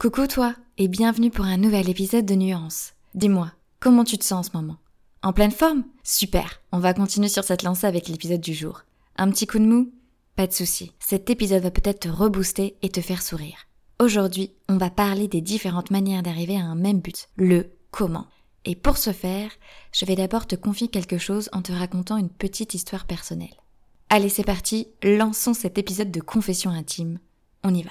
Coucou toi et bienvenue pour un nouvel épisode de Nuance. Dis-moi, comment tu te sens en ce moment? En pleine forme? Super, on va continuer sur cette lancée avec l'épisode du jour. Un petit coup de mou? Pas de souci, cet épisode va peut-être te rebooster et te faire sourire. Aujourd'hui, on va parler des différentes manières d'arriver à un même but, le comment. Et pour ce faire, je vais d'abord te confier quelque chose en te racontant une petite histoire personnelle. Allez, c'est parti, lançons cet épisode de confession intime. On y va.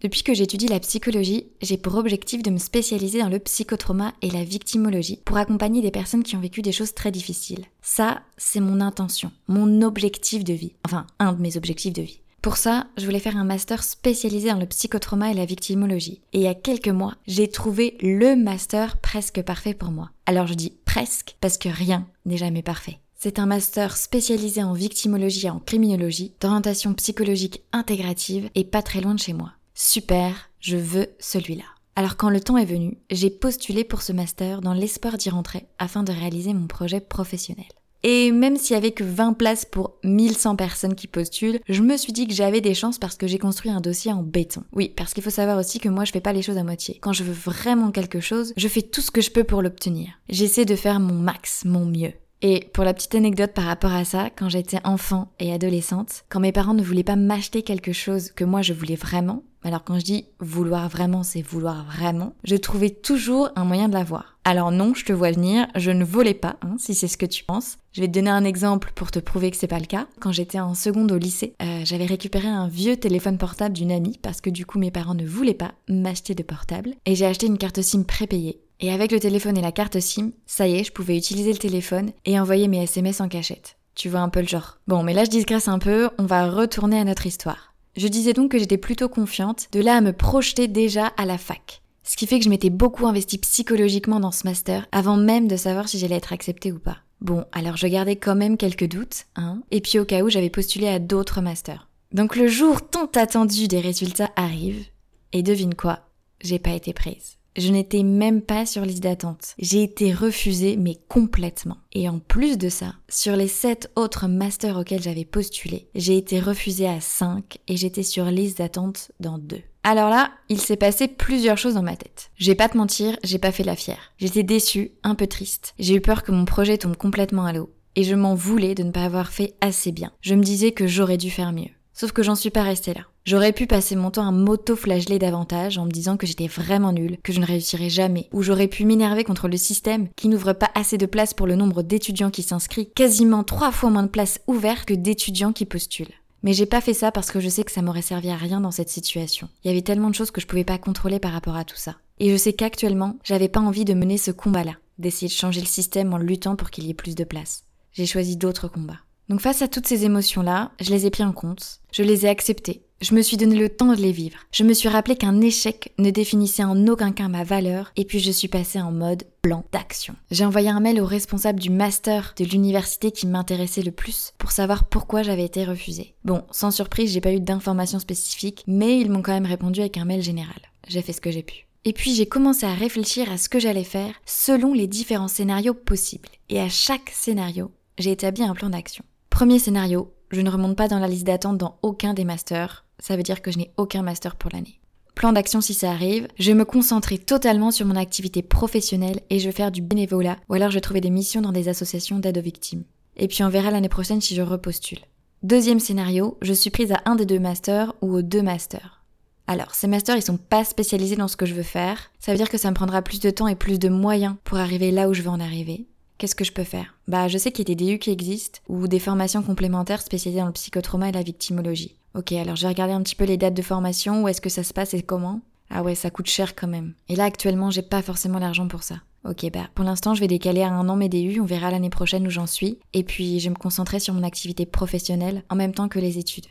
Depuis que j'étudie la psychologie, j'ai pour objectif de me spécialiser dans le psychotrauma et la victimologie pour accompagner des personnes qui ont vécu des choses très difficiles. Ça, c'est mon intention, mon objectif de vie. Enfin, un de mes objectifs de vie. Pour ça, je voulais faire un master spécialisé dans le psychotrauma et la victimologie. Et il y a quelques mois, j'ai trouvé le master presque parfait pour moi. Alors je dis presque parce que rien n'est jamais parfait. C'est un master spécialisé en victimologie et en criminologie, d'orientation psychologique intégrative et pas très loin de chez moi. Super, je veux celui-là. Alors quand le temps est venu, j'ai postulé pour ce master dans l'espoir d'y rentrer afin de réaliser mon projet professionnel. Et même s'il y avait que 20 places pour 1100 personnes qui postulent, je me suis dit que j'avais des chances parce que j'ai construit un dossier en béton. Oui, parce qu'il faut savoir aussi que moi je fais pas les choses à moitié. Quand je veux vraiment quelque chose, je fais tout ce que je peux pour l'obtenir. J'essaie de faire mon max, mon mieux. Et pour la petite anecdote par rapport à ça, quand j'étais enfant et adolescente, quand mes parents ne voulaient pas m'acheter quelque chose que moi je voulais vraiment, alors quand je dis vouloir vraiment, c'est vouloir vraiment, je trouvais toujours un moyen de l'avoir. Alors non, je te vois venir, je ne volais pas, hein, si c'est ce que tu penses. Je vais te donner un exemple pour te prouver que c'est pas le cas. Quand j'étais en seconde au lycée, euh, j'avais récupéré un vieux téléphone portable d'une amie parce que du coup mes parents ne voulaient pas m'acheter de portable et j'ai acheté une carte SIM prépayée et avec le téléphone et la carte SIM, ça y est, je pouvais utiliser le téléphone et envoyer mes SMS en cachette. Tu vois un peu le genre. Bon, mais là je digresse un peu, on va retourner à notre histoire. Je disais donc que j'étais plutôt confiante, de là à me projeter déjà à la fac. Ce qui fait que je m'étais beaucoup investie psychologiquement dans ce master avant même de savoir si j'allais être acceptée ou pas. Bon, alors je gardais quand même quelques doutes, hein, et puis au cas où j'avais postulé à d'autres masters. Donc le jour tant attendu des résultats arrive, et devine quoi, j'ai pas été prise. Je n'étais même pas sur liste d'attente. J'ai été refusée, mais complètement. Et en plus de ça, sur les 7 autres masters auxquels j'avais postulé, j'ai été refusée à 5 et j'étais sur liste d'attente dans 2. Alors là, il s'est passé plusieurs choses dans ma tête. Je vais pas te mentir, j'ai pas fait la fière. J'étais déçue, un peu triste. J'ai eu peur que mon projet tombe complètement à l'eau. Et je m'en voulais de ne pas avoir fait assez bien. Je me disais que j'aurais dû faire mieux. Sauf que j'en suis pas restée là. J'aurais pu passer mon temps à m'auto-flageller davantage en me disant que j'étais vraiment nulle, que je ne réussirais jamais, ou j'aurais pu m'énerver contre le système qui n'ouvre pas assez de place pour le nombre d'étudiants qui s'inscrivent, quasiment trois fois moins de places ouvertes que d'étudiants qui postulent. Mais j'ai pas fait ça parce que je sais que ça m'aurait servi à rien dans cette situation. Il y avait tellement de choses que je pouvais pas contrôler par rapport à tout ça. Et je sais qu'actuellement, j'avais pas envie de mener ce combat-là, d'essayer de changer le système en luttant pour qu'il y ait plus de place. J'ai choisi d'autres combats. Donc face à toutes ces émotions-là, je les ai pris en compte, je les ai acceptées, je me suis donné le temps de les vivre. Je me suis rappelé qu'un échec ne définissait en aucun cas ma valeur et puis je suis passée en mode plan d'action. J'ai envoyé un mail au responsable du master de l'université qui m'intéressait le plus pour savoir pourquoi j'avais été refusée. Bon, sans surprise, j'ai pas eu d'informations spécifiques, mais ils m'ont quand même répondu avec un mail général. J'ai fait ce que j'ai pu. Et puis j'ai commencé à réfléchir à ce que j'allais faire selon les différents scénarios possibles. Et à chaque scénario, j'ai établi un plan d'action. Premier scénario, je ne remonte pas dans la liste d'attente dans aucun des masters, ça veut dire que je n'ai aucun master pour l'année. Plan d'action si ça arrive, je vais me concentrer totalement sur mon activité professionnelle et je vais faire du bénévolat ou alors je vais trouver des missions dans des associations d'aide aux victimes. Et puis on verra l'année prochaine si je repostule. Deuxième scénario, je suis prise à un des deux masters ou aux deux masters. Alors, ces masters, ils sont pas spécialisés dans ce que je veux faire. Ça veut dire que ça me prendra plus de temps et plus de moyens pour arriver là où je veux en arriver. Qu'est-ce que je peux faire? Bah, je sais qu'il y a des DU qui existent ou des formations complémentaires spécialisées dans le psychotrauma et la victimologie. Ok, alors j'ai regardé un petit peu les dates de formation, où est-ce que ça se passe et comment? Ah ouais, ça coûte cher quand même. Et là, actuellement, j'ai pas forcément l'argent pour ça. Ok, bah pour l'instant, je vais décaler à un an mes DU, on verra l'année prochaine où j'en suis. Et puis, je vais me concentrer sur mon activité professionnelle en même temps que les études.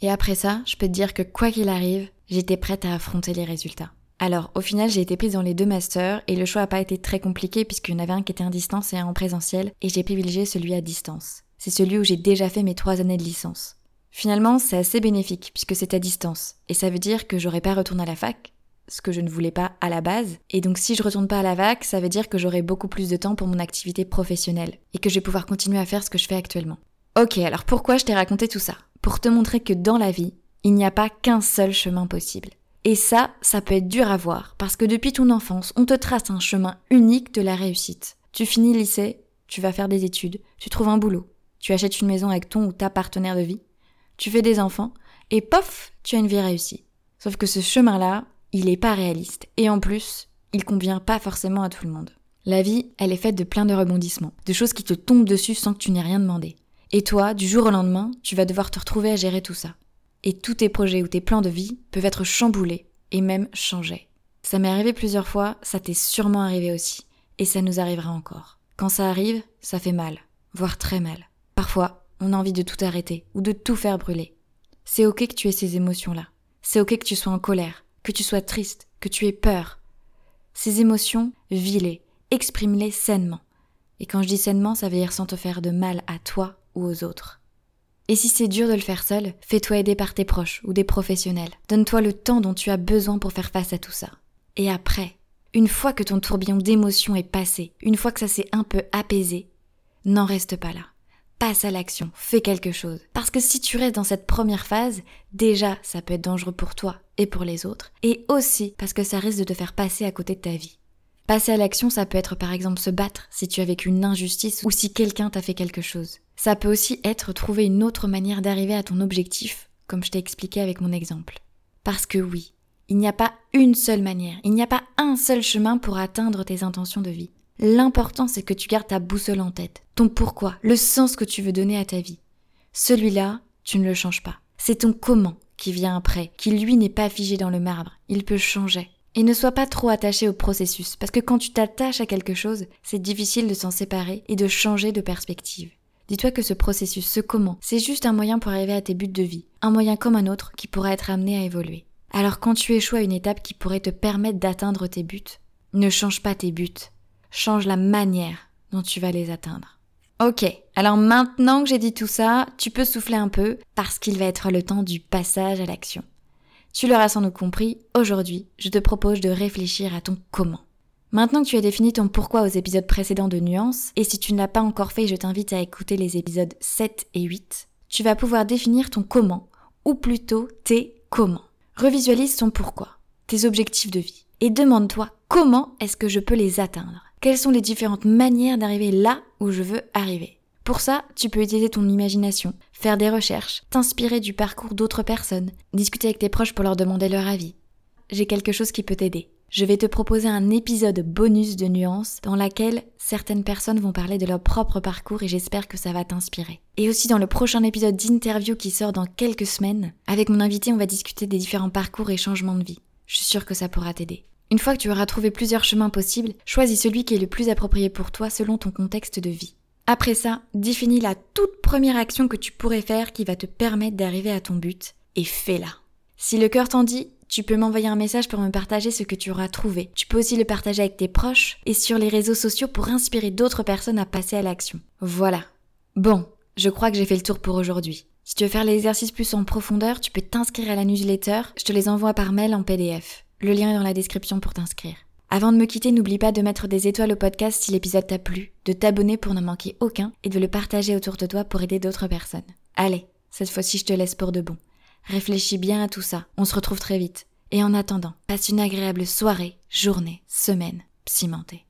Et après ça, je peux te dire que quoi qu'il arrive, j'étais prête à affronter les résultats. Alors, au final, j'ai été prise dans les deux masters et le choix n'a pas été très compliqué puisqu'il y en avait un qui était en distance et un en présentiel et j'ai privilégié celui à distance. C'est celui où j'ai déjà fait mes trois années de licence. Finalement, c'est assez bénéfique puisque c'est à distance et ça veut dire que j'aurais pas retourné à la fac, ce que je ne voulais pas à la base. Et donc si je retourne pas à la fac, ça veut dire que j'aurai beaucoup plus de temps pour mon activité professionnelle et que je vais pouvoir continuer à faire ce que je fais actuellement. Ok, alors pourquoi je t'ai raconté tout ça? Pour te montrer que dans la vie, il n'y a pas qu'un seul chemin possible Et ça, ça peut être dur à voir, parce que depuis ton enfance, on te trace un chemin unique de la réussite. Tu finis lycée, tu vas faire des études, tu trouves un boulot, tu achètes une maison avec ton ou ta partenaire de vie, tu fais des enfants, et pof, tu as une vie réussie. Sauf que ce chemin-là, il est pas réaliste, et en plus, il convient pas forcément à tout le monde. La vie, elle est faite de plein de rebondissements, de choses qui te tombent dessus sans que tu n'aies rien demandé. Et toi, du jour au lendemain, tu vas devoir te retrouver à gérer tout ça et tous tes projets ou tes plans de vie peuvent être chamboulés et même changés. Ça m'est arrivé plusieurs fois, ça t'est sûrement arrivé aussi, et ça nous arrivera encore. Quand ça arrive, ça fait mal, voire très mal. Parfois, on a envie de tout arrêter ou de tout faire brûler. C'est ok que tu aies ces émotions-là. C'est ok que tu sois en colère, que tu sois triste, que tu aies peur. Ces émotions, vis-les, exprime-les sainement. Et quand je dis sainement, ça veut dire sans te faire de mal à toi ou aux autres. Et si c'est dur de le faire seul, fais-toi aider par tes proches ou des professionnels. Donne-toi le temps dont tu as besoin pour faire face à tout ça. Et après, une fois que ton tourbillon d'émotions est passé, une fois que ça s'est un peu apaisé, n'en reste pas là. Passe à l'action, fais quelque chose. Parce que si tu restes dans cette première phase, déjà ça peut être dangereux pour toi et pour les autres, et aussi parce que ça risque de te faire passer à côté de ta vie. Passer à l'action, ça peut être par exemple se battre si tu as vécu une injustice ou si quelqu'un t'a fait quelque chose. Ça peut aussi être trouver une autre manière d'arriver à ton objectif, comme je t'ai expliqué avec mon exemple. Parce que oui, il n'y a pas une seule manière, il n'y a pas un seul chemin pour atteindre tes intentions de vie. L'important c'est que tu gardes ta boussole en tête, ton pourquoi, le sens que tu veux donner à ta vie. Celui-là, tu ne le changes pas. C'est ton comment qui vient après, qui lui n'est pas figé dans le marbre, il peut changer. Et ne sois pas trop attaché au processus, parce que quand tu t'attaches à quelque chose, c'est difficile de s'en séparer et de changer de perspective. Dis-toi que ce processus, ce comment, c'est juste un moyen pour arriver à tes buts de vie, un moyen comme un autre qui pourra être amené à évoluer. Alors quand tu échoues à une étape qui pourrait te permettre d'atteindre tes buts, ne change pas tes buts, change la manière dont tu vas les atteindre. Ok, alors maintenant que j'ai dit tout ça, tu peux souffler un peu parce qu'il va être le temps du passage à l'action. Tu l'auras sans doute compris, aujourd'hui, je te propose de réfléchir à ton comment. Maintenant que tu as défini ton pourquoi aux épisodes précédents de Nuance, et si tu ne l'as pas encore fait, je t'invite à écouter les épisodes 7 et 8, tu vas pouvoir définir ton comment, ou plutôt tes comment. Revisualise ton pourquoi, tes objectifs de vie, et demande-toi comment est-ce que je peux les atteindre Quelles sont les différentes manières d'arriver là où je veux arriver? Pour ça, tu peux utiliser ton imagination, faire des recherches, t'inspirer du parcours d'autres personnes, discuter avec tes proches pour leur demander leur avis. J'ai quelque chose qui peut t'aider je vais te proposer un épisode bonus de nuances dans laquelle certaines personnes vont parler de leur propre parcours et j'espère que ça va t'inspirer. Et aussi dans le prochain épisode d'interview qui sort dans quelques semaines, avec mon invité on va discuter des différents parcours et changements de vie. Je suis sûre que ça pourra t'aider. Une fois que tu auras trouvé plusieurs chemins possibles, choisis celui qui est le plus approprié pour toi selon ton contexte de vie. Après ça, définis la toute première action que tu pourrais faire qui va te permettre d'arriver à ton but et fais-la. Si le cœur t'en dit, tu peux m'envoyer un message pour me partager ce que tu auras trouvé. Tu peux aussi le partager avec tes proches et sur les réseaux sociaux pour inspirer d'autres personnes à passer à l'action. Voilà. Bon, je crois que j'ai fait le tour pour aujourd'hui. Si tu veux faire l'exercice plus en profondeur, tu peux t'inscrire à la newsletter. Je te les envoie par mail en PDF. Le lien est dans la description pour t'inscrire. Avant de me quitter, n'oublie pas de mettre des étoiles au podcast si l'épisode t'a plu, de t'abonner pour ne manquer aucun et de le partager autour de toi pour aider d'autres personnes. Allez, cette fois-ci je te laisse pour de bon. Réfléchis bien à tout ça. On se retrouve très vite. Et en attendant, passe une agréable soirée, journée, semaine, cimentée.